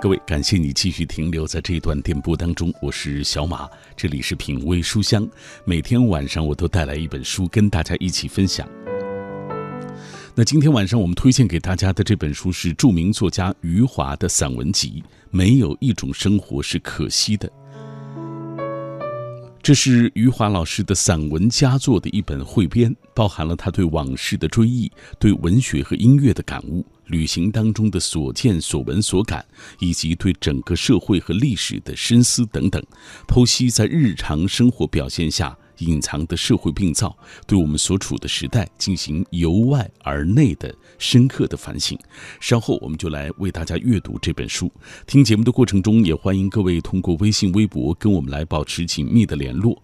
各位，感谢你继续停留在这一段电波当中，我是小马，这里是品味书香，每天晚上我都带来一本书跟大家一起分享。那今天晚上我们推荐给大家的这本书是著名作家余华的散文集《没有一种生活是可惜的》。这是余华老师的散文佳作的一本汇编，包含了他对往事的追忆、对文学和音乐的感悟、旅行当中的所见所闻所感，以及对整个社会和历史的深思等等，剖析在日常生活表现下。隐藏的社会病灶，对我们所处的时代进行由外而内的深刻的反省。稍后我们就来为大家阅读这本书。听节目的过程中，也欢迎各位通过微信、微博跟我们来保持紧密的联络。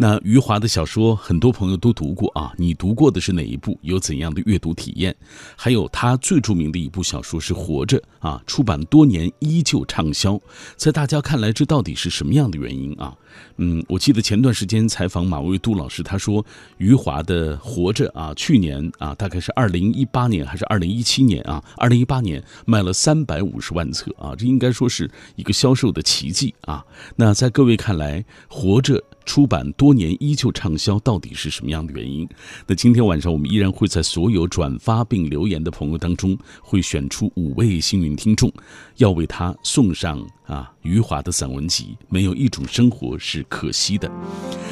那余华的小说，很多朋友都读过啊。你读过的是哪一部？有怎样的阅读体验？还有他最著名的一部小说是《活着》啊，出版多年依旧畅销。在大家看来，这到底是什么样的原因啊？嗯，我记得前段时间采访马未都老师，他说余华的《活着》啊，去年啊，大概是二零一八年还是二零一七年啊？二零一八年卖了三百五十万册啊，这应该说是一个销售的奇迹啊。那在各位看来，《活着》。出版多年依旧畅销，到底是什么样的原因？那今天晚上我们依然会在所有转发并留言的朋友当中，会选出五位幸运听众，要为他送上啊余华的散文集《没有一种生活是可惜的》。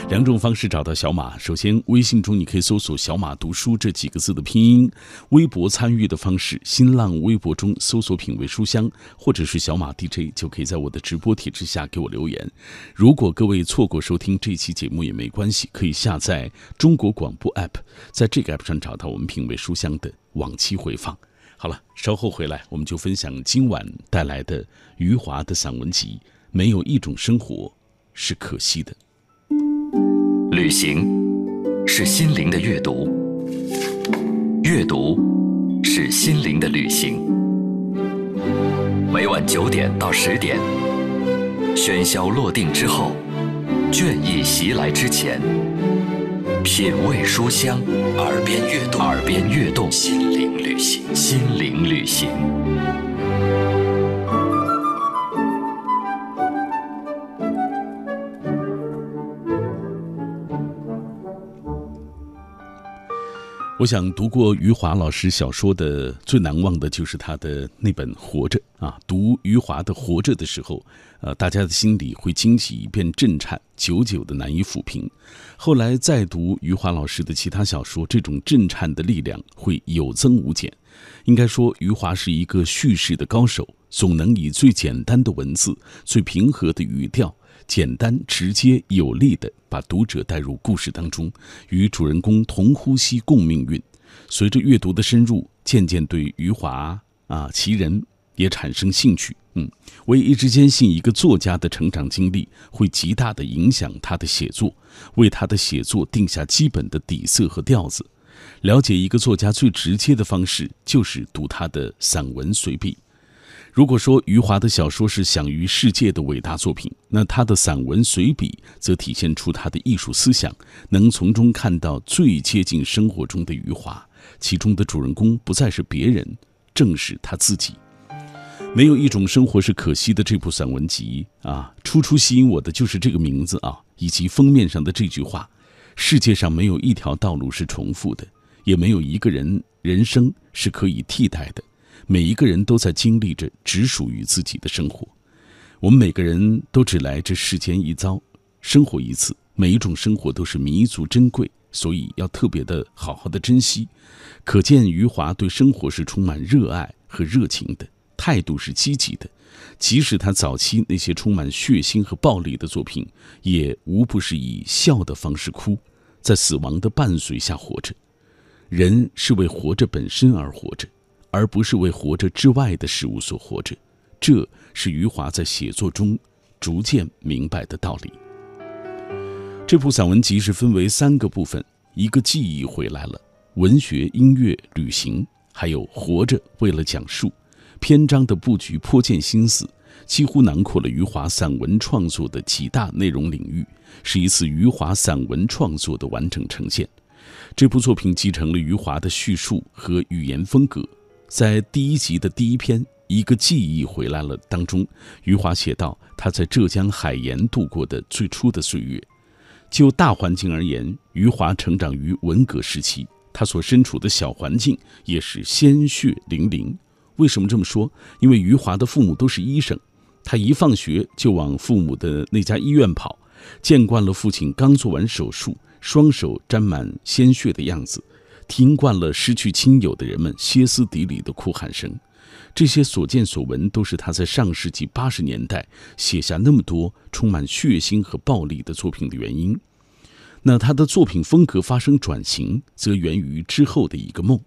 两种方式找到小马：首先，微信中你可以搜索“小马读书”这几个字的拼音；微博参与的方式，新浪微博中搜索“品味书香”或者是“小马 DJ”，就可以在我的直播帖之下给我留言。如果各位错过收听，这期节目也没关系，可以下载中国广播 app，在这个 app 上找到我们品味书香的往期回放。好了，稍后回来我们就分享今晚带来的余华的散文集《没有一种生活是可惜的》。旅行是心灵的阅读，阅读是心灵的旅行。每晚九点到十点，喧嚣落定之后。倦意袭来之前，品味书香，耳边悦动，耳边悦动，心灵旅行，心灵旅行。我想读过余华老师小说的最难忘的就是他的那本《活着》啊。读余华的《活着》的时候，呃，大家的心里会惊喜一片震颤，久久的难以抚平。后来再读余华老师的其他小说，这种震颤的力量会有增无减。应该说，余华是一个叙事的高手，总能以最简单的文字、最平和的语调。简单、直接、有力地把读者带入故事当中，与主人公同呼吸共命运。随着阅读的深入，渐渐对余华啊其人也产生兴趣。嗯，我也一直坚信，一个作家的成长经历会极大地影响他的写作，为他的写作定下基本的底色和调子。了解一个作家最直接的方式，就是读他的散文随笔。如果说余华的小说是享誉世界的伟大作品，那他的散文随笔则体现出他的艺术思想，能从中看到最接近生活中的余华。其中的主人公不再是别人，正是他自己。没有一种生活是可惜的。这部散文集啊，初初吸引我的就是这个名字啊，以及封面上的这句话：世界上没有一条道路是重复的，也没有一个人人生是可以替代的。每一个人都在经历着只属于自己的生活，我们每个人都只来这世间一遭，生活一次，每一种生活都是弥足珍贵，所以要特别的好好的珍惜。可见余华对生活是充满热爱和热情的，态度是积极的。即使他早期那些充满血腥和暴力的作品，也无不是以笑的方式哭，在死亡的伴随下活着。人是为活着本身而活着。而不是为活着之外的事物所活着，这是余华在写作中逐渐明白的道理。这部散文集是分为三个部分：一个记忆回来了，文学、音乐、旅行，还有活着。为了讲述，篇章的布局颇见心思，几乎囊括了余华散文创作的几大内容领域，是一次余华散文创作的完整呈现。这部作品继承了余华的叙述和语言风格。在第一集的第一篇一个记忆回来了当中，余华写道：“他在浙江海盐度过的最初的岁月。就大环境而言，余华成长于文革时期，他所身处的小环境也是鲜血淋淋。为什么这么说？因为余华的父母都是医生，他一放学就往父母的那家医院跑，见惯了父亲刚做完手术，双手沾满鲜血的样子，听惯了失去亲友的人们歇斯底里的哭喊声。”这些所见所闻，都是他在上世纪八十年代写下那么多充满血腥和暴力的作品的原因。那他的作品风格发生转型，则源于之后的一个梦。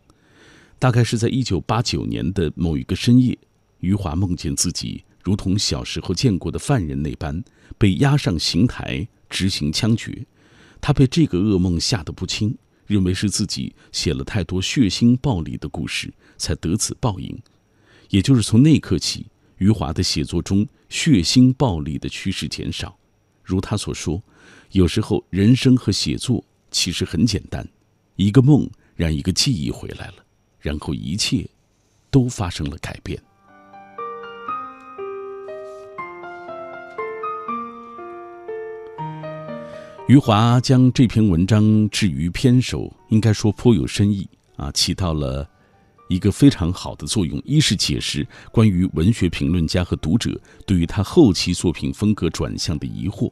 大概是在一九八九年的某一个深夜，余华梦见自己如同小时候见过的犯人那般，被押上刑台执行枪决。他被这个噩梦吓得不轻，认为是自己写了太多血腥暴力的故事，才得此报应。也就是从那刻起，余华的写作中血腥暴力的趋势减少。如他所说，有时候人生和写作其实很简单，一个梦让一个记忆回来了，然后一切都发生了改变。余华将这篇文章置于篇首，应该说颇有深意啊，起到了。一个非常好的作用，一是解释关于文学评论家和读者对于他后期作品风格转向的疑惑；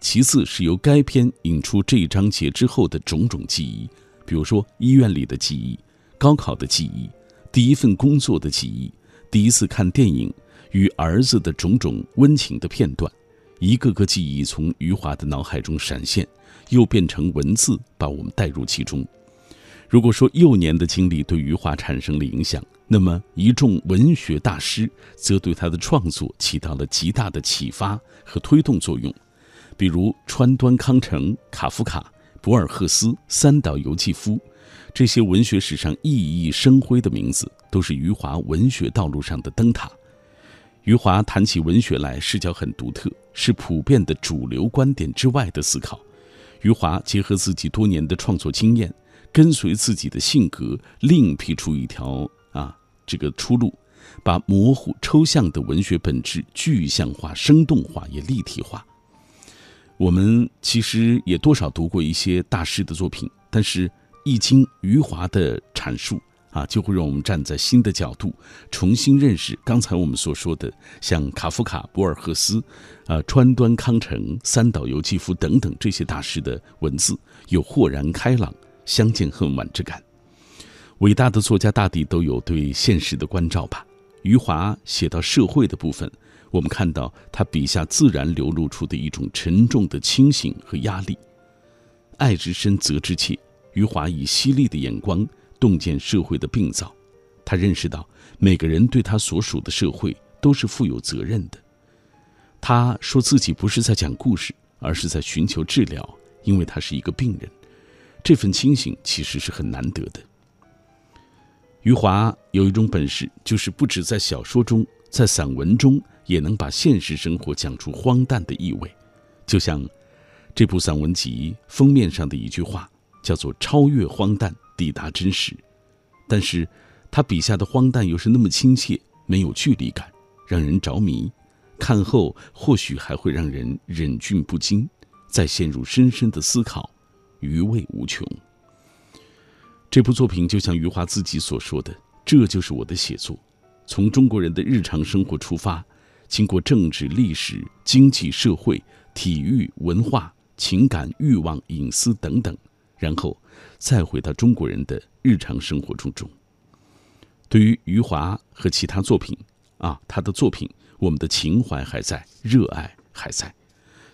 其次是由该篇引出这一章节之后的种种记忆，比如说医院里的记忆、高考的记忆、第一份工作的记忆、第一次看电影与儿子的种种温情的片段，一个个记忆从余华的脑海中闪现，又变成文字，把我们带入其中。如果说幼年的经历对余华产生了影响，那么一众文学大师则对他的创作起到了极大的启发和推动作用。比如川端康成、卡夫卡、博尔赫斯、三岛由纪夫，这些文学史上熠熠生辉的名字，都是余华文学道路上的灯塔。余华谈起文学来，视角很独特，是普遍的主流观点之外的思考。余华结合自己多年的创作经验。跟随自己的性格，另辟出一条啊这个出路，把模糊抽象的文学本质具象化、生动化，也立体化。我们其实也多少读过一些大师的作品，但是一经余华的阐述啊，就会让我们站在新的角度，重新认识刚才我们所说的像卡夫卡、博尔赫斯、啊川端康成、三岛由纪夫等等这些大师的文字，有豁然开朗。相见恨晚之感。伟大的作家大抵都有对现实的关照吧。余华写到社会的部分，我们看到他笔下自然流露出的一种沉重的清醒和压力。爱之深，责之切。余华以犀利的眼光洞见社会的病灶，他认识到每个人对他所属的社会都是负有责任的。他说自己不是在讲故事，而是在寻求治疗，因为他是一个病人。这份清醒其实是很难得的。余华有一种本事，就是不止在小说中，在散文中也能把现实生活讲出荒诞的意味。就像这部散文集封面上的一句话，叫做“超越荒诞，抵达真实”。但是，他笔下的荒诞又是那么亲切，没有距离感，让人着迷。看后或许还会让人忍俊不禁，再陷入深深的思考。余味无穷。这部作品就像余华自己所说的：“这就是我的写作，从中国人的日常生活出发，经过政治、历史、经济、社会、体育、文化、情感、欲望、隐私等等，然后再回到中国人的日常生活中中。”对于余华和其他作品啊，他的作品，我们的情怀还在，热爱还在。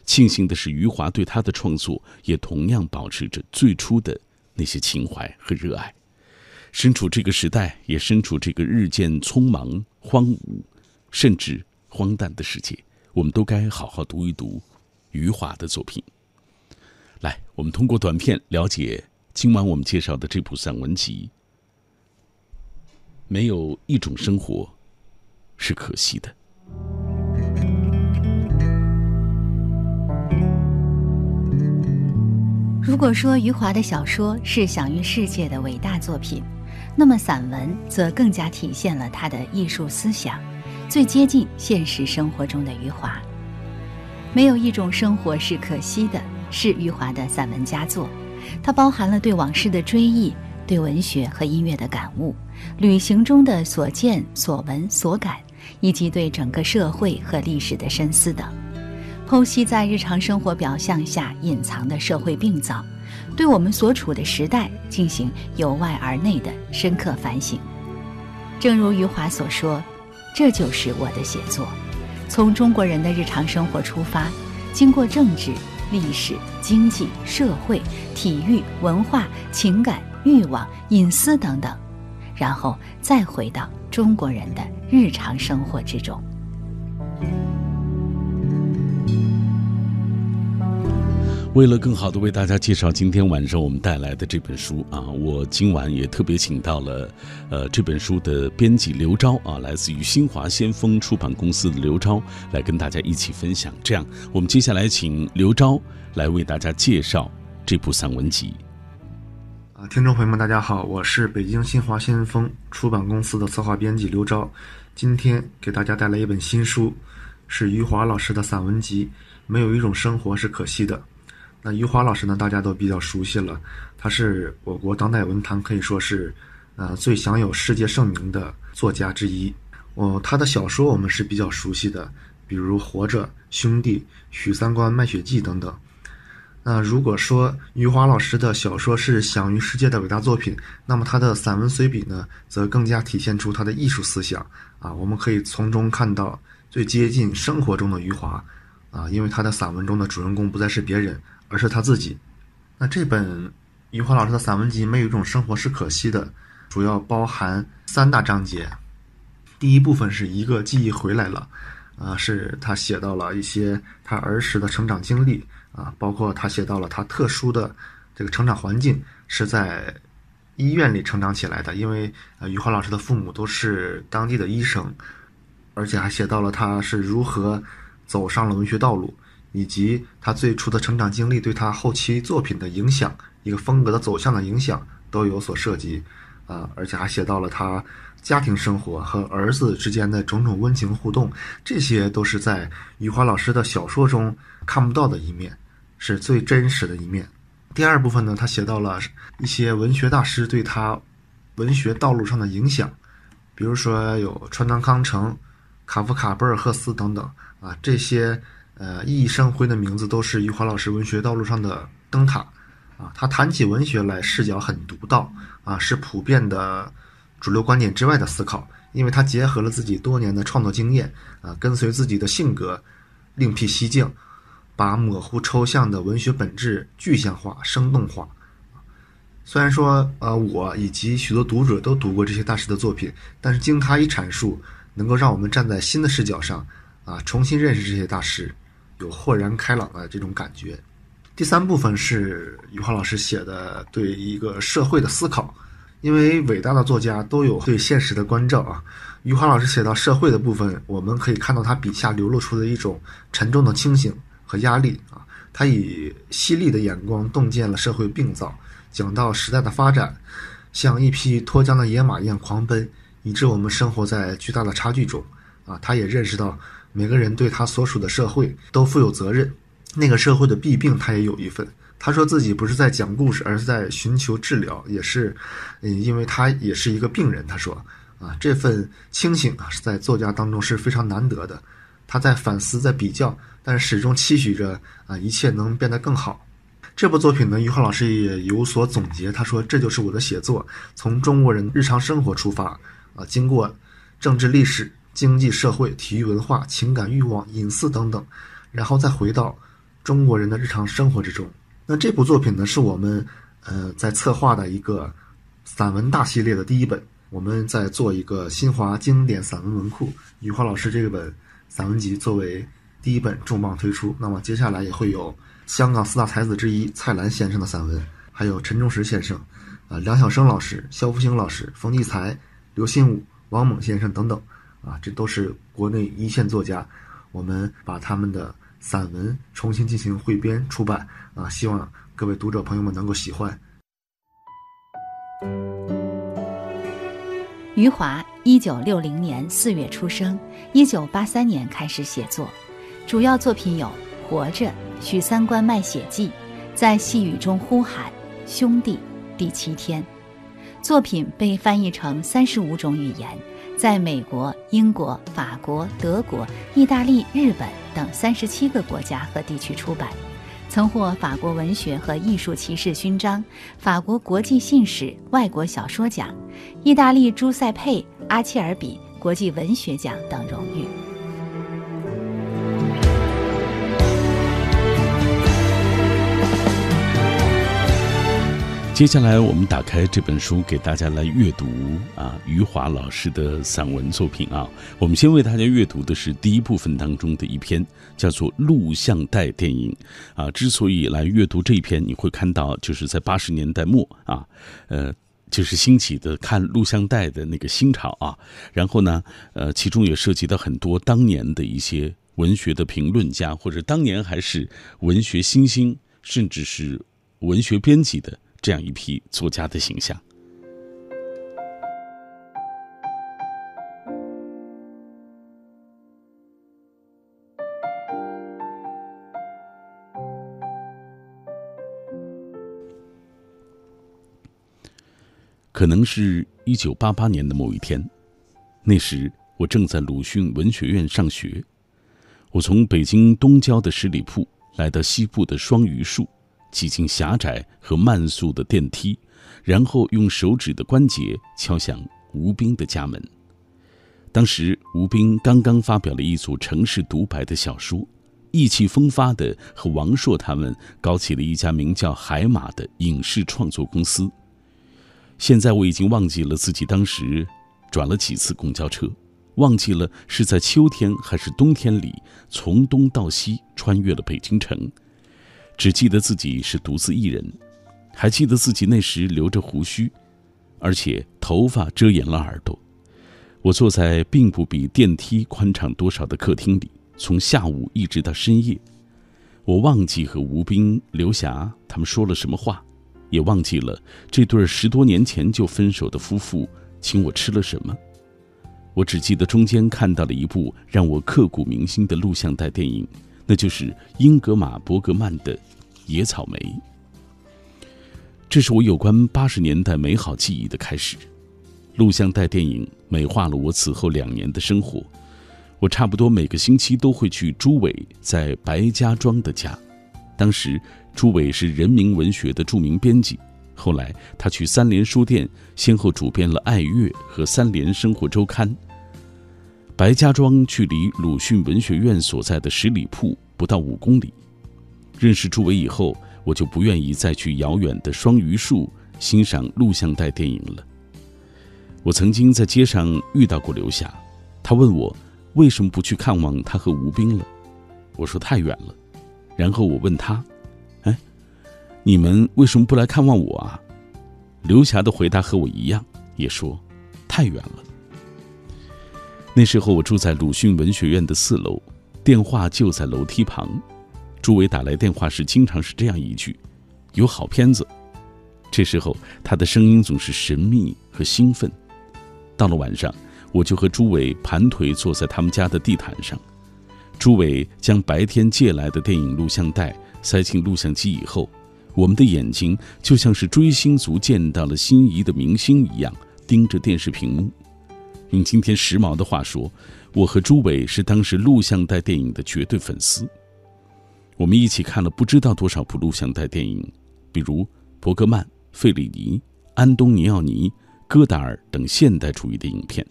庆幸的是，余华对他的创作也同样保持着最初的那些情怀和热爱。身处这个时代，也身处这个日渐匆忙、荒芜，甚至荒诞的世界，我们都该好好读一读余华的作品。来，我们通过短片了解今晚我们介绍的这部散文集。没有一种生活是可惜的。如果说余华的小说是享誉世界的伟大作品，那么散文则更加体现了他的艺术思想。最接近现实生活中的余华。没有一种生活是可惜的，是余华的散文佳作。它包含了对往事的追忆，对文学和音乐的感悟，旅行中的所见所闻所感，以及对整个社会和历史的深思等，剖析在日常生活表象下隐藏的社会病灶，对我们所处的时代进行由外而内的深刻反省。正如余华所说：“这就是我的写作，从中国人的日常生活出发，经过政治。”历史、经济、社会、体育、文化、情感、欲望、隐私等等，然后再回到中国人的日常生活之中。为了更好的为大家介绍今天晚上我们带来的这本书啊，我今晚也特别请到了，呃，这本书的编辑刘钊啊，来自于新华先锋出版公司的刘钊，来跟大家一起分享。这样，我们接下来请刘钊来为大家介绍这部散文集。啊，听众朋友们，大家好，我是北京新华先锋出版公司的策划编辑刘钊，今天给大家带来一本新书，是余华老师的散文集《没有一种生活是可惜的》。那余华老师呢？大家都比较熟悉了，他是我国当代文坛可以说是，呃，最享有世界盛名的作家之一。哦，他的小说我们是比较熟悉的，比如《活着》《兄弟》《许三观卖血记》等等。那如果说余华老师的小说是享誉世界的伟大作品，那么他的散文随笔呢，则更加体现出他的艺术思想啊。我们可以从中看到最接近生活中的余华啊，因为他的散文中的主人公不再是别人。而是他自己。那这本余华老师的散文集《没有一种生活是可惜的》，主要包含三大章节。第一部分是一个记忆回来了，啊，是他写到了一些他儿时的成长经历，啊，包括他写到了他特殊的这个成长环境是在医院里成长起来的，因为呃，余华老师的父母都是当地的医生，而且还写到了他是如何走上了文学道路。以及他最初的成长经历对他后期作品的影响，一个风格的走向的影响都有所涉及，啊，而且还写到了他家庭生活和儿子之间的种种温情互动，这些都是在余华老师的小说中看不到的一面，是最真实的一面。第二部分呢，他写到了一些文学大师对他文学道路上的影响，比如说有川端康成、卡夫卡、博尔赫斯等等，啊，这些。呃，熠熠生辉的名字都是余华老师文学道路上的灯塔，啊，他谈起文学来视角很独到，啊，是普遍的主流观点之外的思考，因为他结合了自己多年的创作经验，啊，跟随自己的性格，另辟蹊径，把模糊抽象的文学本质具象化、生动化。虽然说，呃，我以及许多读者都读过这些大师的作品，但是经他一阐述，能够让我们站在新的视角上，啊，重新认识这些大师。有豁然开朗的这种感觉。第三部分是余华老师写的对一个社会的思考，因为伟大的作家都有对现实的关照啊。余华老师写到社会的部分，我们可以看到他笔下流露出的一种沉重的清醒和压力啊。他以犀利的眼光洞见了社会病灶，讲到时代的发展像一匹脱缰的野马一样狂奔，以致我们生活在巨大的差距中啊。他也认识到。每个人对他所属的社会都负有责任，那个社会的弊病他也有一份。他说自己不是在讲故事，而是在寻求治疗，也是，嗯，因为他也是一个病人。他说，啊，这份清醒啊，是在作家当中是非常难得的。他在反思，在比较，但始终期许着啊，一切能变得更好。这部作品呢，余华老师也有所总结。他说，这就是我的写作，从中国人日常生活出发，啊，经过政治历史。经济社会、体育文化、情感欲望、隐私等等，然后再回到中国人的日常生活之中。那这部作品呢，是我们呃在策划的一个散文大系列的第一本。我们在做一个新华经典散文文库，余华老师这本散文集作为第一本重磅推出。那么接下来也会有香港四大才子之一蔡澜先生的散文，还有陈忠实先生、啊梁晓声老师、肖复兴老师、冯骥才、刘心武、王猛先生等等。啊，这都是国内一线作家，我们把他们的散文重新进行汇编出版啊，希望各位读者朋友们能够喜欢。余华一九六零年四月出生，一九八三年开始写作，主要作品有《活着》《许三观卖血记》《在细雨中呼喊》《兄弟》《第七天》。作品被翻译成三十五种语言，在美国、英国、法国、德国、意大利、日本等三十七个国家和地区出版，曾获法国文学和艺术骑士勋章、法国国际信使外国小说奖、意大利朱塞佩·阿切尔比国际文学奖等荣誉。接下来，我们打开这本书，给大家来阅读啊，余华老师的散文作品啊。我们先为大家阅读的是第一部分当中的一篇，叫做《录像带电影》啊。之所以来阅读这一篇，你会看到，就是在八十年代末啊，呃，就是兴起的看录像带的那个新潮啊。然后呢，呃，其中也涉及到很多当年的一些文学的评论家，或者当年还是文学新星，甚至是文学编辑的。这样一批作家的形象，可能是一九八八年的某一天，那时我正在鲁迅文学院上学，我从北京东郊的十里铺来到西部的双榆树。挤进狭窄和慢速的电梯，然后用手指的关节敲响吴斌的家门。当时吴斌刚刚发表了一组城市独白的小说，意气风发的和王朔他们搞起了一家名叫海马的影视创作公司。现在我已经忘记了自己当时转了几次公交车，忘记了是在秋天还是冬天里从东到西穿越了北京城。只记得自己是独自一人，还记得自己那时留着胡须，而且头发遮掩了耳朵。我坐在并不比电梯宽敞多少的客厅里，从下午一直到深夜。我忘记和吴斌、刘霞他们说了什么话，也忘记了这对十多年前就分手的夫妇请我吃了什么。我只记得中间看到了一部让我刻骨铭心的录像带电影。那就是英格玛·伯格曼的《野草莓》。这是我有关八十年代美好记忆的开始。录像带电影美化了我此后两年的生活。我差不多每个星期都会去朱伟在白家庄的家。当时朱伟是人民文学的著名编辑，后来他去三联书店，先后主编了《爱乐》和《三联生活周刊》。白家庄距离鲁迅文学院所在的十里铺不到五公里。认识朱伟以后，我就不愿意再去遥远的双榆树欣赏录像带电影了。我曾经在街上遇到过刘霞，他问我为什么不去看望他和吴斌了。我说太远了。然后我问他：“哎，你们为什么不来看望我啊？”刘霞的回答和我一样，也说太远了。那时候我住在鲁迅文学院的四楼，电话就在楼梯旁。朱伟打来电话时，经常是这样一句：“有好片子。”这时候他的声音总是神秘和兴奋。到了晚上，我就和朱伟盘腿坐在他们家的地毯上。朱伟将白天借来的电影录像带塞进录像机以后，我们的眼睛就像是追星族见到了心仪的明星一样，盯着电视屏幕。用今天时髦的话说，我和朱伟是当时录像带电影的绝对粉丝。我们一起看了不知道多少部录像带电影，比如伯格曼、费里尼、安东尼奥尼、戈达尔等现代主义的影片。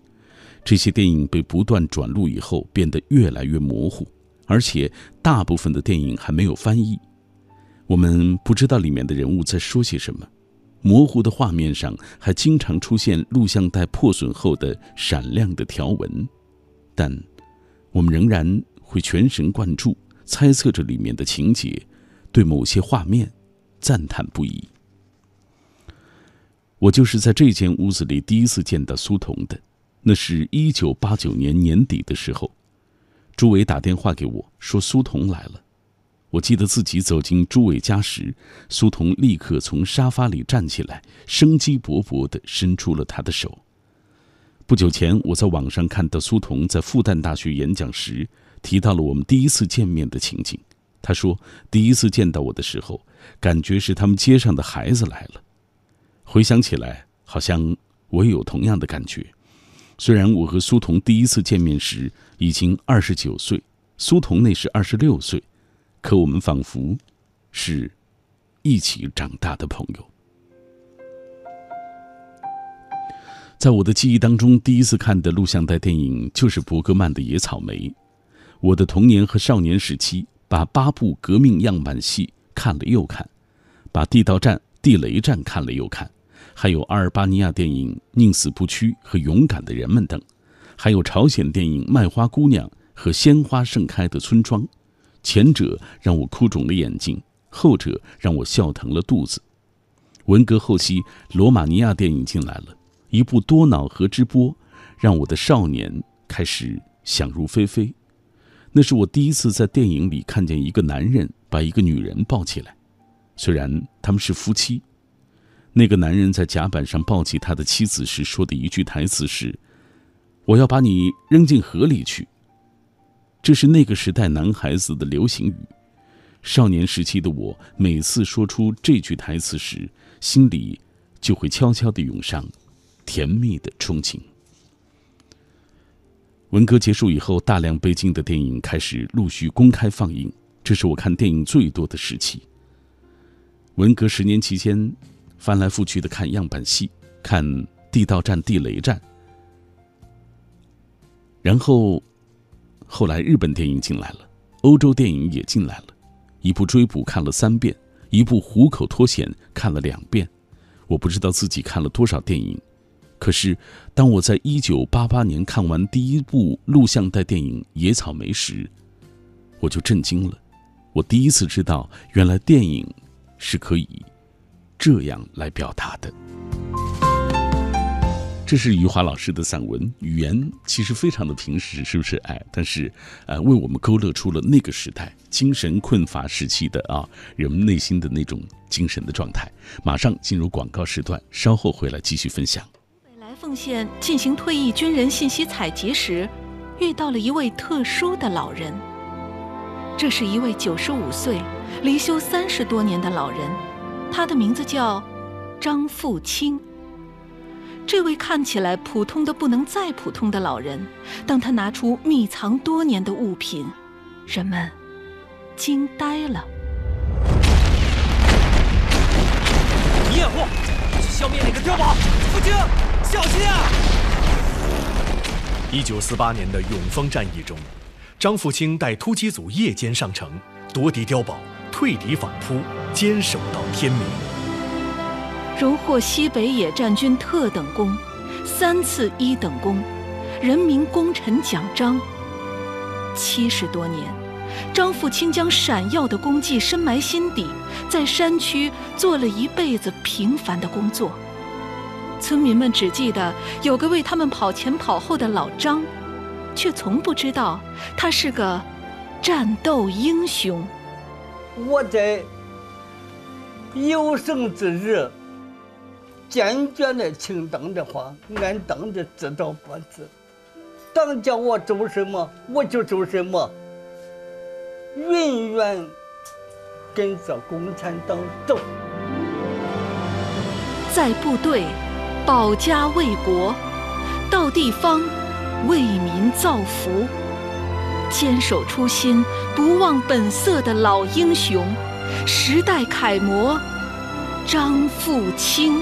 这些电影被不断转录以后，变得越来越模糊，而且大部分的电影还没有翻译，我们不知道里面的人物在说些什么。模糊的画面上还经常出现录像带破损后的闪亮的条纹，但我们仍然会全神贯注，猜测着里面的情节，对某些画面赞叹不已。我就是在这间屋子里第一次见到苏童的，那是一九八九年年底的时候，朱伟打电话给我说苏童来了。我记得自己走进朱伟家时，苏童立刻从沙发里站起来，生机勃勃地伸出了他的手。不久前，我在网上看到苏童在复旦大学演讲时提到了我们第一次见面的情景。他说，第一次见到我的时候，感觉是他们街上的孩子来了。回想起来，好像我也有同样的感觉。虽然我和苏童第一次见面时已经二十九岁，苏童那时二十六岁，可我们仿佛是一起长大的朋友。在我的记忆当中，第一次看的录像带电影就是伯格曼的《野草莓》。我的童年和少年时期，把八部革命样板戏看了又看，把《地道战》《地雷战》看了又看，还有阿尔巴尼亚电影《宁死不屈》和《勇敢的人们》等，还有朝鲜电影《卖花姑娘》和《鲜花盛开的村庄》。前者让我哭肿了眼睛，后者让我笑疼了肚子。文革后期，罗马尼亚电影进来了。一部多瑙河之波，让我的少年开始想入非非。那是我第一次在电影里看见一个男人把一个女人抱起来，虽然他们是夫妻。那个男人在甲板上抱起他的妻子时说的一句台词是：“我要把你扔进河里去。”这是那个时代男孩子的流行语。少年时期的我，每次说出这句台词时，心里就会悄悄地涌上。甜蜜的憧憬。文革结束以后，大量北京的电影开始陆续公开放映，这是我看电影最多的时期。文革十年期间，翻来覆去的看样板戏，看《地道战》《地雷战》，然后后来日本电影进来了，欧洲电影也进来了，一部《追捕》看了三遍，一部《虎口脱险》看了两遍，我不知道自己看了多少电影。可是，当我在一九八八年看完第一部录像带电影《野草莓》时，我就震惊了。我第一次知道，原来电影是可以这样来表达的。这是余华老师的散文，语言其实非常的平实，是不是？哎，但是，呃，为我们勾勒出了那个时代精神困乏时期的啊人们内心的那种精神的状态。马上进入广告时段，稍后回来继续分享。凤县进行退役军人信息采集时，遇到了一位特殊的老人。这是一位九十五岁、离休三十多年的老人，他的名字叫张富清。这位看起来普通的不能再普通的老人，当他拿出密藏多年的物品，人们惊呆了。掩护，去消灭那个碉堡，富清。小心啊！一九四八年的永丰战役中，张富清带突击组夜间上城，夺敌碉堡，退敌反扑，坚守到天明。荣获西北野战军特等功、三次一等功、人民功臣奖章。七十多年，张富清将闪耀的功绩深埋心底，在山区做了一辈子平凡的工作。村民们只记得有个为他们跑前跑后的老张，却从不知道他是个战斗英雄。我在有生之日坚决的听党的话，按党的指导办事。党叫我做什么，我就做什么，永远跟着共产党走。在部队。保家卫国，到地方为民造福，坚守初心、不忘本色的老英雄，时代楷模张富清。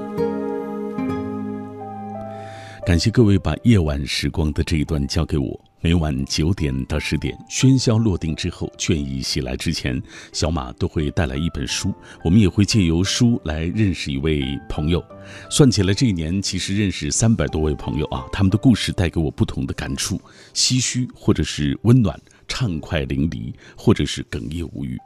感谢各位把夜晚时光的这一段交给我。每晚九点到十点，喧嚣落定之后，倦意袭来之前，小马都会带来一本书。我们也会借由书来认识一位朋友。算起来，这一年其实认识三百多位朋友啊，他们的故事带给我不同的感触，唏嘘或者是温暖。畅快淋漓，或者是哽咽无语。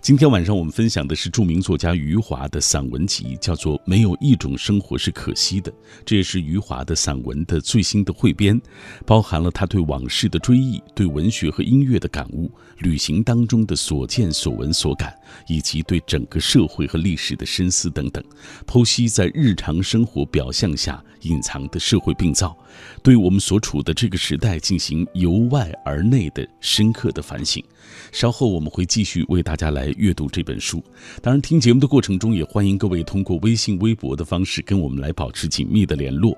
今天晚上我们分享的是著名作家余华的散文集，叫做《没有一种生活是可惜的》。这也是余华的散文的最新的汇编，包含了他对往事的追忆、对文学和音乐的感悟、旅行当中的所见所闻所感，以及对整个社会和历史的深思等等，剖析在日常生活表象下隐藏的社会病灶，对我们所处的这个时代进行由外而内的深。刻的反省，稍后我们会继续为大家家来阅读这本书。当然，听节目的过程中，也欢迎各位通过微信、微博的方式跟我们来保持紧密的联络。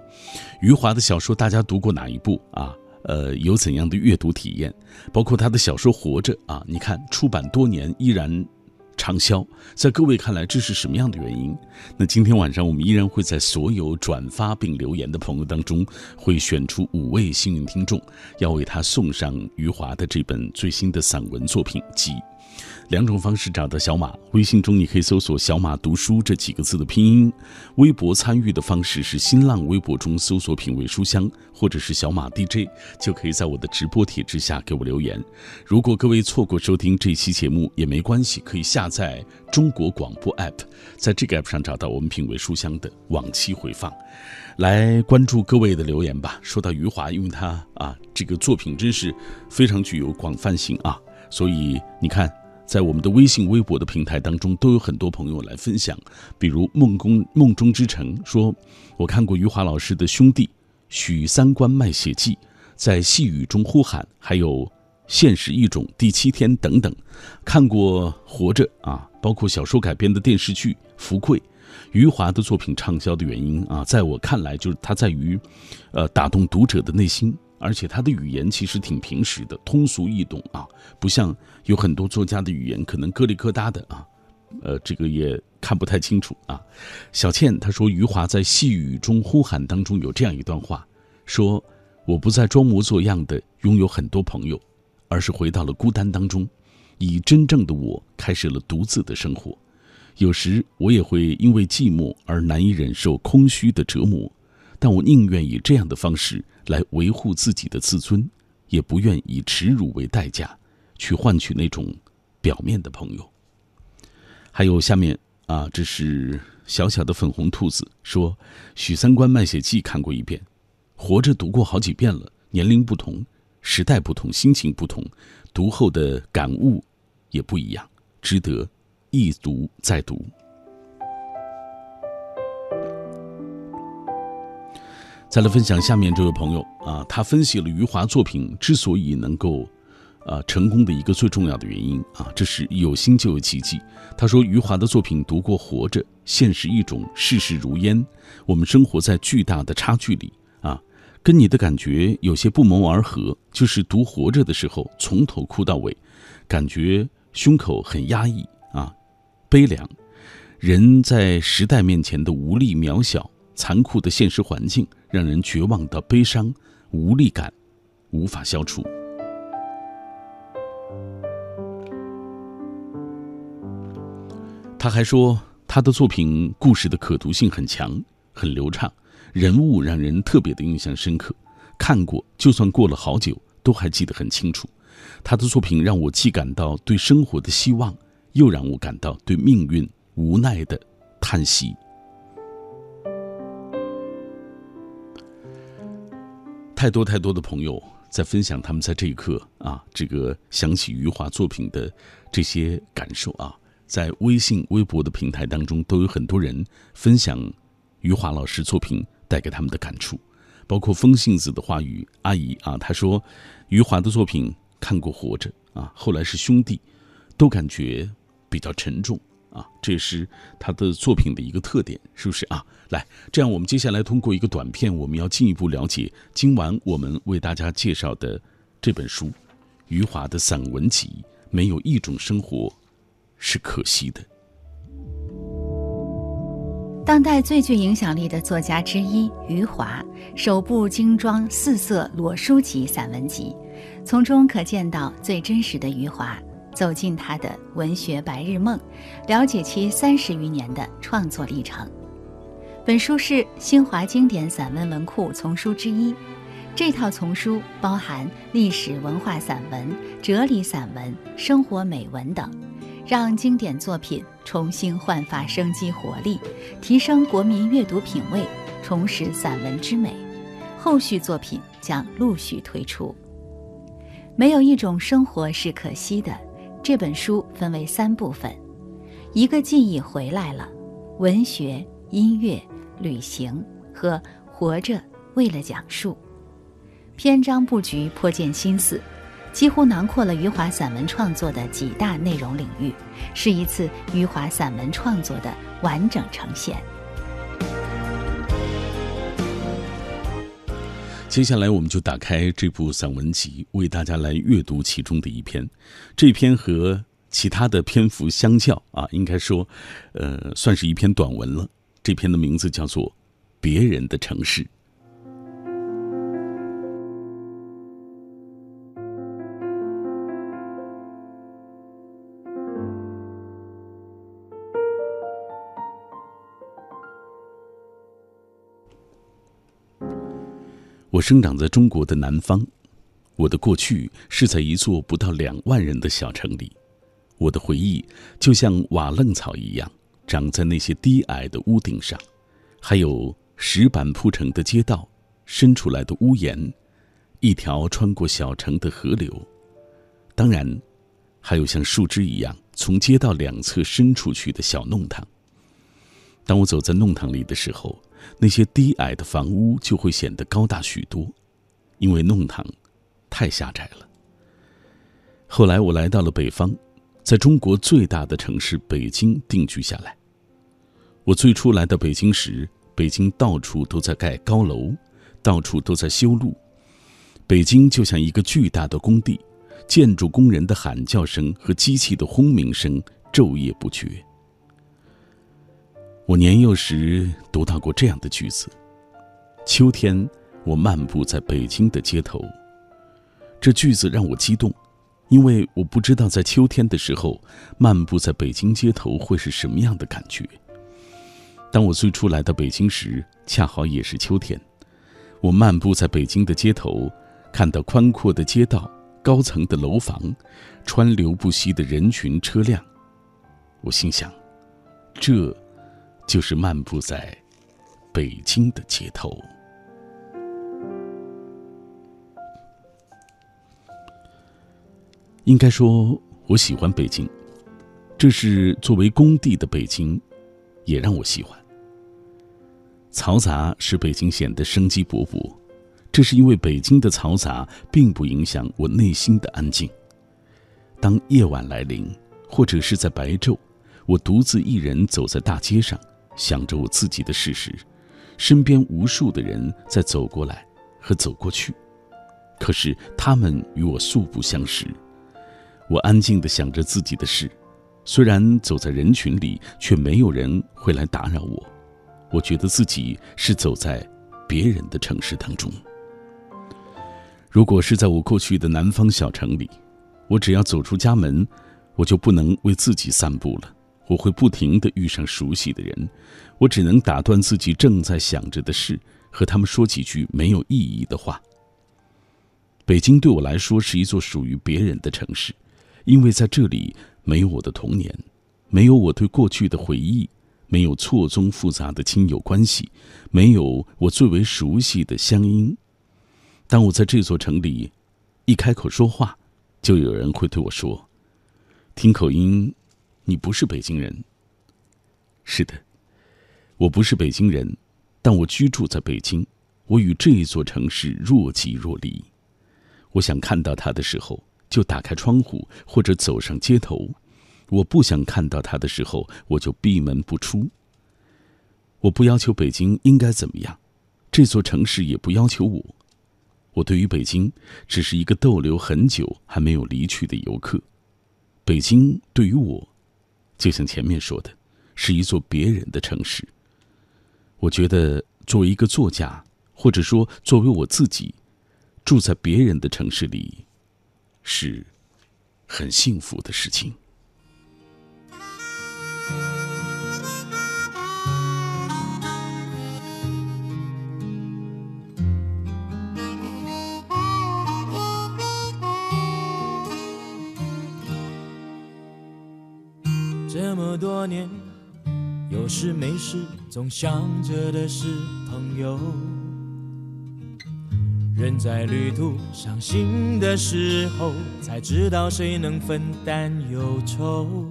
余华的小说，大家读过哪一部啊？呃，有怎样的阅读体验？包括他的小说《活着》啊，你看出版多年依然。畅销，在各位看来，这是什么样的原因？那今天晚上我们依然会在所有转发并留言的朋友当中，会选出五位幸运听众，要为他送上余华的这本最新的散文作品集。两种方式找到小马，微信中你可以搜索“小马读书”这几个字的拼音；微博参与的方式是新浪微博中搜索“品味书香”或者是“小马 DJ”，就可以在我的直播帖之下给我留言。如果各位错过收听这期节目也没关系，可以下载中国广播 app，在这个 app 上找到我们“品味书香”的往期回放，来关注各位的留言吧。说到余华，因为他啊这个作品真是非常具有广泛性啊，所以你看。在我们的微信、微博的平台当中，都有很多朋友来分享。比如梦宫梦中之城说：“我看过余华老师的《兄弟》《许三观卖血记》，在细雨中呼喊，还有《现实一种》第七天等等。看过《活着》啊，包括小说改编的电视剧《福贵》。余华的作品畅销的原因啊，在我看来就是他在于，呃，打动读者的内心。”而且他的语言其实挺平实的，通俗易懂啊，不像有很多作家的语言可能咯里咯哒的啊，呃，这个也看不太清楚啊。小倩她说，余华在细雨中呼喊当中有这样一段话，说：“我不再装模作样的拥有很多朋友，而是回到了孤单当中，以真正的我开始了独自的生活。有时我也会因为寂寞而难以忍受空虚的折磨，但我宁愿以这样的方式。”来维护自己的自尊，也不愿以耻辱为代价，去换取那种表面的朋友。还有下面啊，这是小小的粉红兔子说，《许三观卖血记》看过一遍，《活着》读过好几遍了。年龄不同，时代不同，心情不同，读后的感悟也不一样，值得一读再读。再来分享下面这位朋友啊，他分析了余华作品之所以能够，呃，成功的一个最重要的原因啊，这是有心就有奇迹。他说，余华的作品读过《活着》，现实一种，世事如烟，我们生活在巨大的差距里啊，跟你的感觉有些不谋而合。就是读《活着》的时候，从头哭到尾，感觉胸口很压抑啊，悲凉，人在时代面前的无力渺小。残酷的现实环境让人绝望的悲伤、无力感无法消除。他还说，他的作品故事的可读性很强，很流畅，人物让人特别的印象深刻。看过，就算过了好久，都还记得很清楚。他的作品让我既感到对生活的希望，又让我感到对命运无奈的叹息。太多太多的朋友在分享他们在这一刻啊，这个想起余华作品的这些感受啊，在微信、微博的平台当中，都有很多人分享余华老师作品带给他们的感触，包括风信子的话语阿姨啊，她说余华的作品看过《活着》啊，后来是《兄弟》，都感觉比较沉重。啊，这是他的作品的一个特点，是不是啊？来，这样我们接下来通过一个短片，我们要进一步了解今晚我们为大家介绍的这本书——余华的散文集《没有一种生活是可惜的》。当代最具影响力的作家之一余华，首部精装四色裸书集散文集，从中可见到最真实的余华，走进他的文学白日梦，了解其三十余年的创作历程。本书是新华经典散文文库丛书之一，这套丛书包含历史文化散文、哲理散文、生活美文等。让经典作品重新焕发生机活力，提升国民阅读品味，重拾散文之美。后续作品将陆续推出。没有一种生活是可惜的。这本书分为三部分：一个记忆回来了，文学、音乐、旅行和活着为了讲述。篇章布局颇见心思。几乎囊括了余华散文创作的几大内容领域，是一次余华散文创作的完整呈现。接下来，我们就打开这部散文集，为大家来阅读其中的一篇。这篇和其他的篇幅相较啊，应该说，呃，算是一篇短文了。这篇的名字叫做《别人的城市》。我生长在中国的南方，我的过去是在一座不到两万人的小城里，我的回忆就像瓦楞草一样长在那些低矮的屋顶上，还有石板铺成的街道，伸出来的屋檐，一条穿过小城的河流，当然，还有像树枝一样从街道两侧伸出去的小弄堂。当我走在弄堂里的时候。那些低矮的房屋就会显得高大许多，因为弄堂太狭窄了。后来我来到了北方，在中国最大的城市北京定居下来。我最初来到北京时，北京到处都在盖高楼，到处都在修路，北京就像一个巨大的工地，建筑工人的喊叫声和机器的轰鸣声昼夜不绝。我年幼时读到过这样的句子：“秋天，我漫步在北京的街头。”这句子让我激动，因为我不知道在秋天的时候，漫步在北京街头会是什么样的感觉。当我最初来到北京时，恰好也是秋天。我漫步在北京的街头，看到宽阔的街道、高层的楼房、川流不息的人群车辆，我心想：这。就是漫步在北京的街头。应该说，我喜欢北京，这是作为工地的北京，也让我喜欢。嘈杂使北京显得生机勃勃，这是因为北京的嘈杂并不影响我内心的安静。当夜晚来临，或者是在白昼，我独自一人走在大街上。想着我自己的事时，身边无数的人在走过来和走过去，可是他们与我素不相识。我安静地想着自己的事，虽然走在人群里，却没有人会来打扰我。我觉得自己是走在别人的城市当中。如果是在我过去的南方小城里，我只要走出家门，我就不能为自己散步了。我会不停地遇上熟悉的人，我只能打断自己正在想着的事，和他们说几句没有意义的话。北京对我来说是一座属于别人的城市，因为在这里没有我的童年，没有我对过去的回忆，没有错综复杂的亲友关系，没有我最为熟悉的乡音。当我在这座城里一开口说话，就有人会对我说：“听口音。”你不是北京人。是的，我不是北京人，但我居住在北京。我与这一座城市若即若离。我想看到它的时候，就打开窗户或者走上街头；我不想看到它的时候，我就闭门不出。我不要求北京应该怎么样，这座城市也不要求我。我对于北京，只是一个逗留很久还没有离去的游客。北京对于我。就像前面说的，是一座别人的城市，我觉得作为一个作家，或者说作为我自己，住在别人的城市里，是很幸福的事情。多年，有事没事总想着的是朋友。人在旅途伤心的时候，才知道谁能分担忧愁。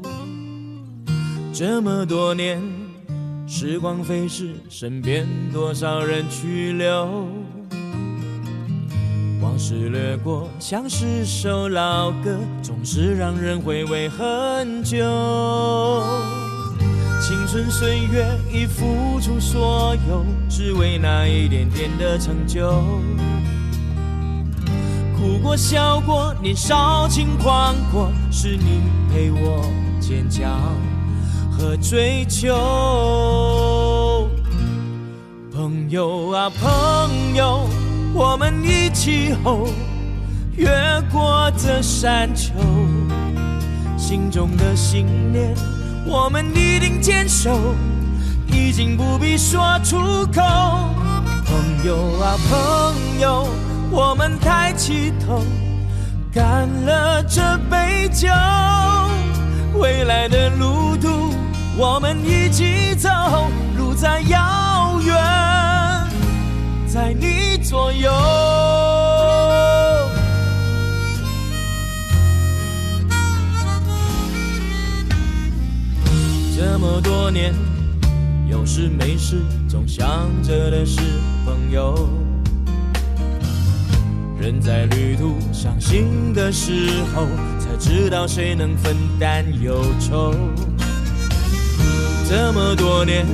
这么多年，时光飞逝，身边多少人去留。往事掠过，像是首老歌，总是让人回味很久。青春岁月已付出所有，只为那一点点的成就。哭过笑过，年少轻狂过，是你陪我坚强和追求。朋友啊，朋友。我们一起吼，越过这山丘，心中的信念，我们一定坚守，已经不必说出口。朋友啊朋友，我们抬起头，干了这杯酒，未来的路途，我们一起走，路再遥远。在你左右，这么多年，有事没事总想着的是朋友。人在旅途伤心的时候，才知道谁能分担忧愁。这么多年。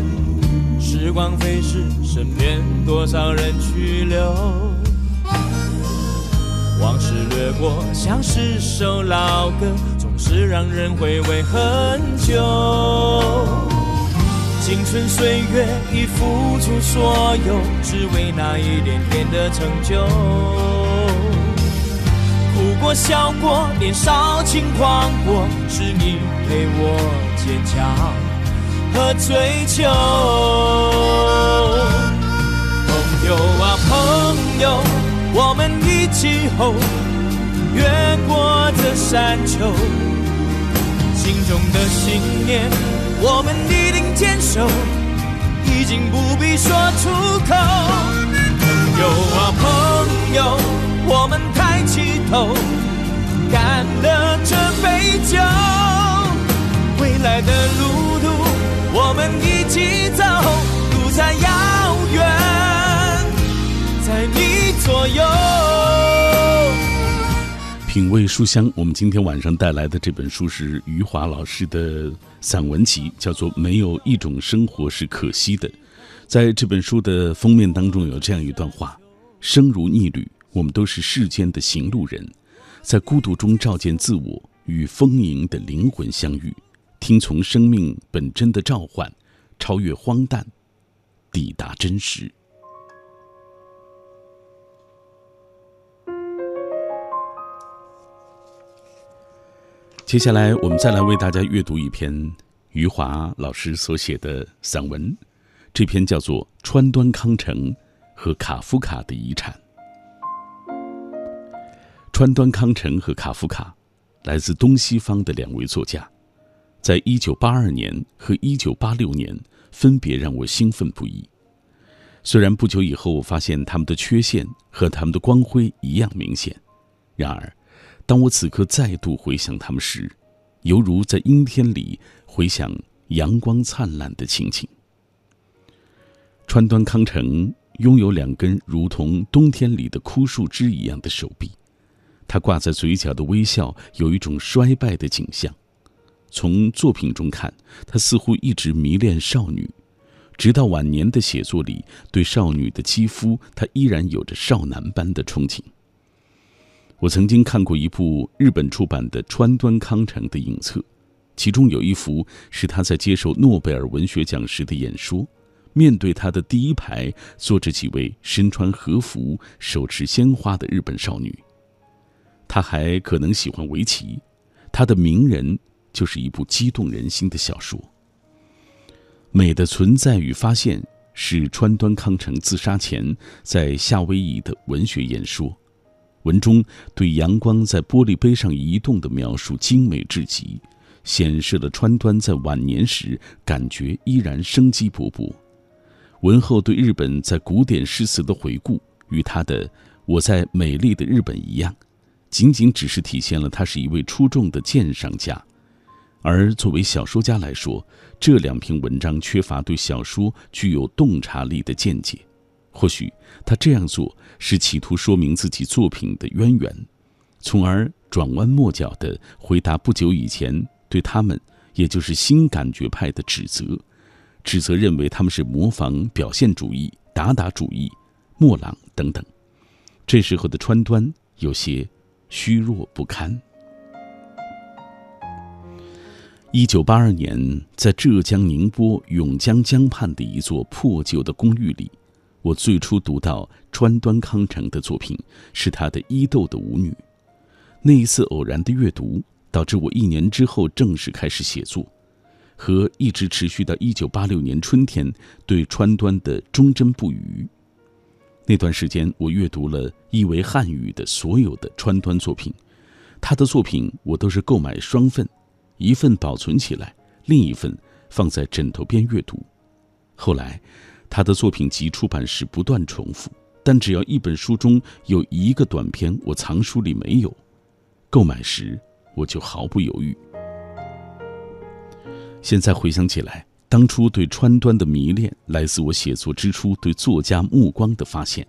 时光飞逝，身边多少人去留？往事掠过，像是首老歌，是让人回味很久。青春岁月已付出所有，只为那一点点的成就。哭过笑过，年少轻狂过，是你陪我坚强。和追求，朋友啊朋友，我们一起吼，越过这山丘，心中的信念，我们一定坚守，已经不必说出口。朋友啊朋友，我们抬起头，干了这杯酒，未来的路途。我们一起走，路再遥远，在你左右。品味书香，我们今天晚上带来的这本书是余华老师的散文集，叫做《没有一种生活是可惜的》。在这本书的封面当中有这样一段话：生如逆旅，我们都是世间的行路人，在孤独中照见自我，与丰盈的灵魂相遇。听从生命本真的召唤，超越荒诞，抵达真实。接下来，我们再来为大家阅读一篇余华老师所写的散文，这篇叫做《川端康成和卡夫卡的遗产》。川端康成和卡夫卡，来自东西方的两位作家。在一九八二年和一九八六年，分别让我兴奋不已。虽然不久以后，我发现他们的缺陷和他们的光辉一样明显，然而，当我此刻再度回想他们时，犹如在阴天里回想阳光灿烂的情景。川端康成拥有两根如同冬天里的枯树枝一样的手臂，他挂在嘴角的微笑有一种衰败的景象。从作品中看，他似乎一直迷恋少女，直到晚年的写作里，对少女的肌肤，他依然有着少男般的憧憬。我曾经看过一部日本出版的川端康成的影册，其中有一幅是他在接受诺贝尔文学奖时的演说，面对他的第一排坐着几位身穿和服、手持鲜花的日本少女。他还可能喜欢围棋，他的名人就是一部激动人心的小说。《美的存在与发现》是川端康成自杀前在夏威夷的文学演说，文中对阳光在玻璃杯上移动的描述精美至极，显示了川端在晚年时感觉依然生机勃勃。文后对日本在古典诗词的回顾，与他的《我在美丽的日本》一样，仅仅只是体现了他是一位出众的鉴赏家。而作为小说家来说，这两篇文章缺乏对小说具有洞察力的见解。或许他这样做是企图说明自己作品的渊源，从而转弯抹角地回答不久以前对他们，也就是新感觉派的指责。指责认为他们是模仿表现主义、达达主义、莫朗等等。这时候的川端有些虚弱不堪。一九八二年，在浙江宁波永江江畔的一座破旧的公寓里，我最初读到川端康成的作品，是他的《伊豆的舞女》。那一次偶然的阅读，导致我一年之后正式开始写作。和一直持续到一九八六年春天对川端的忠贞不渝。那段时间，我阅读了译为汉语的所有的川端作品，他的作品我都是购买双份，一份保存起来，另一份放在枕头边阅读。后来，他的作品集出版时不断重复，但只要一本书中有一个短篇我藏书里没有，购买时我就毫不犹豫。现在回想起来，当初对川端的迷恋来自我写作之初对作家目光的发现。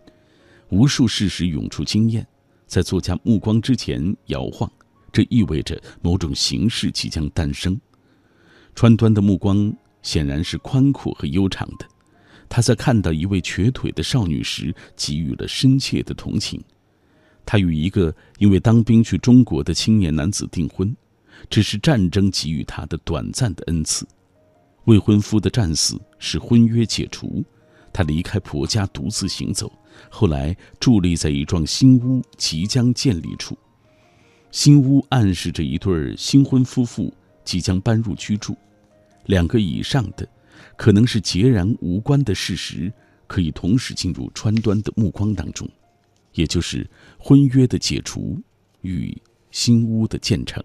无数事实涌出经验，在作家目光之前摇晃，这意味着某种形式即将诞生。川端的目光显然是宽阔和悠长的，他在看到一位瘸腿的少女时给予了深切的同情。他与一个因为当兵去中国的青年男子订婚。这是战争给予他的短暂的恩赐。未婚夫的战死使婚约解除，他离开婆家独自行走。后来伫立在一幢新屋即将建立处，新屋暗示着一对新婚夫妇即将搬入居住。两个以上的，可能是截然无关的事实，可以同时进入川端的目光当中，也就是婚约的解除与新屋的建成。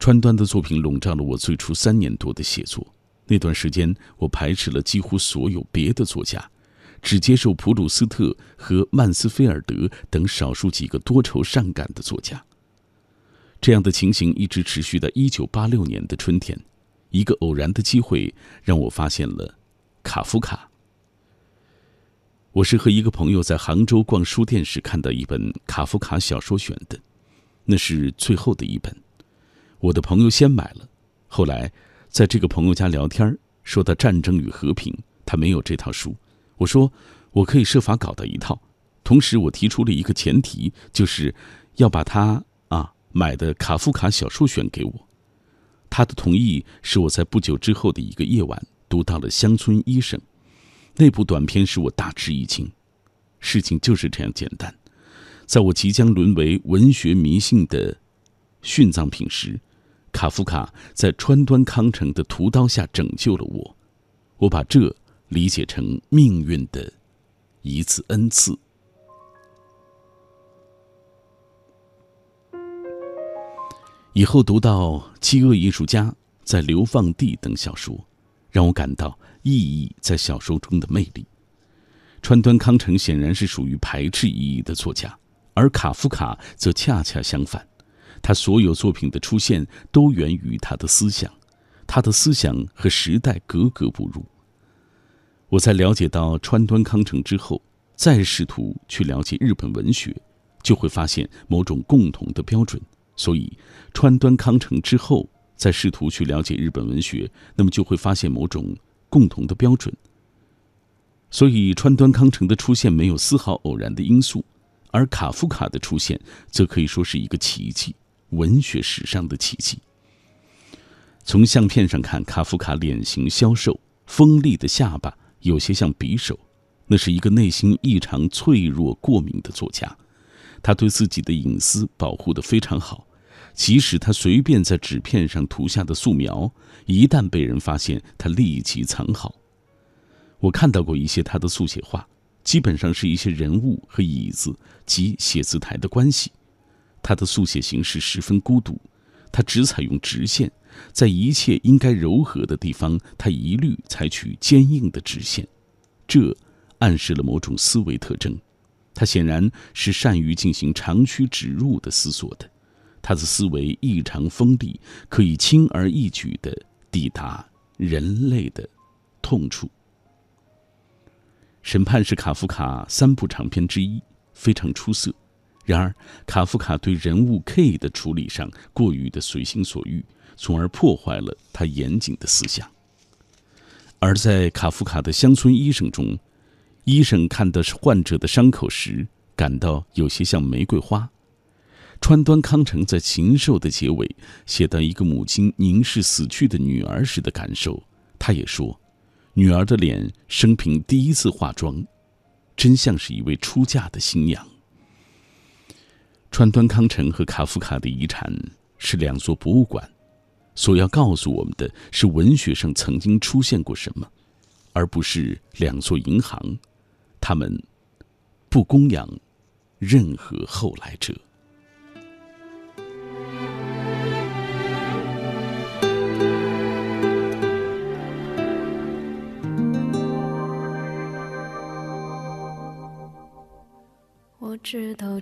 川端的作品笼罩了我最初三年多的写作。那段时间，我排斥了几乎所有别的作家，只接受普鲁斯特和曼斯菲尔德等少数几个多愁善感的作家。这样的情形一直持续到一九八六年的春天，一个偶然的机会让我发现了卡夫卡。我是和一个朋友在杭州逛书店时看到一本卡夫卡小说选的，那是最后的一本。我的朋友先买了，后来在这个朋友家聊天说到《战争与和平》，他没有这套书。我说我可以设法搞到一套，同时我提出了一个前提，就是要把他啊买的卡夫卡小说选给我。他的同意使我在不久之后的一个夜晚读到了《乡村医生》那部短片，使我大吃一惊。事情就是这样简单，在我即将沦为文学迷信的殉葬品时。卡夫卡在川端康成的屠刀下拯救了我，我把这理解成命运的一次恩赐。以后读到《饥饿艺术家》在流放地等小说，让我感到意义在小说中的魅力。川端康成显然是属于排斥意义的作家，而卡夫卡则恰恰相反。他所有作品的出现都源于他的思想，他的思想和时代格格不入。我在了解到川端康成之后，再试图去了解日本文学，就会发现某种共同的标准。所以，川端康成之后再试图去了解日本文学，那么就会发现某种共同的标准。所以，川端康成的出现没有丝毫偶然的因素，而卡夫卡的出现则可以说是一个奇迹。文学史上的奇迹。从相片上看，卡夫卡脸型消瘦，锋利的下巴有些像匕首。那是一个内心异常脆弱、过敏的作家，他对自己的隐私保护得非常好。即使他随便在纸片上涂下的素描，一旦被人发现，他立即藏好。我看到过一些他的速写画，基本上是一些人物和椅子及写字台的关系。他的速写形式十分孤独，他只采用直线，在一切应该柔和的地方，他一律采取坚硬的直线。这暗示了某种思维特征。他显然是善于进行长驱直入的思索的。他的思维异常锋利，可以轻而易举地抵达人类的痛处。《审判》是卡夫卡三部长篇之一，非常出色。然而，卡夫卡对人物 K 的处理上过于的随心所欲，从而破坏了他严谨的思想。而在卡夫卡的乡村医生中，医生看到患者的伤口时，感到有些像玫瑰花。川端康成在《禽兽》的结尾写到一个母亲凝视死去的女儿时的感受，他也说，女儿的脸生平第一次化妆，真像是一位出嫁的新娘。川端康成和卡夫卡的遗产是两座博物馆，所要告诉我们的是文学上曾经出现过什么，而不是两座银行，他们不供养任何后来者。知道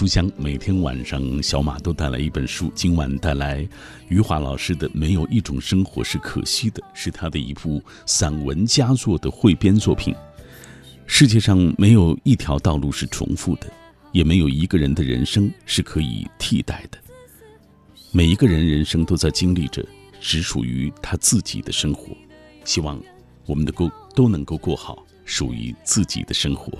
书香，每天晚上小马都带来一本书。今晚带来余华老师的《没有一种生活是可惜的》，是他的一部散文佳作的汇编作品。世界上没有一条道路是重复的。也没有一个人的人生是可以替代的。每一个人人生都在经历着只属于他自己的生活，希望我们能够都能够过好属于自己的生活。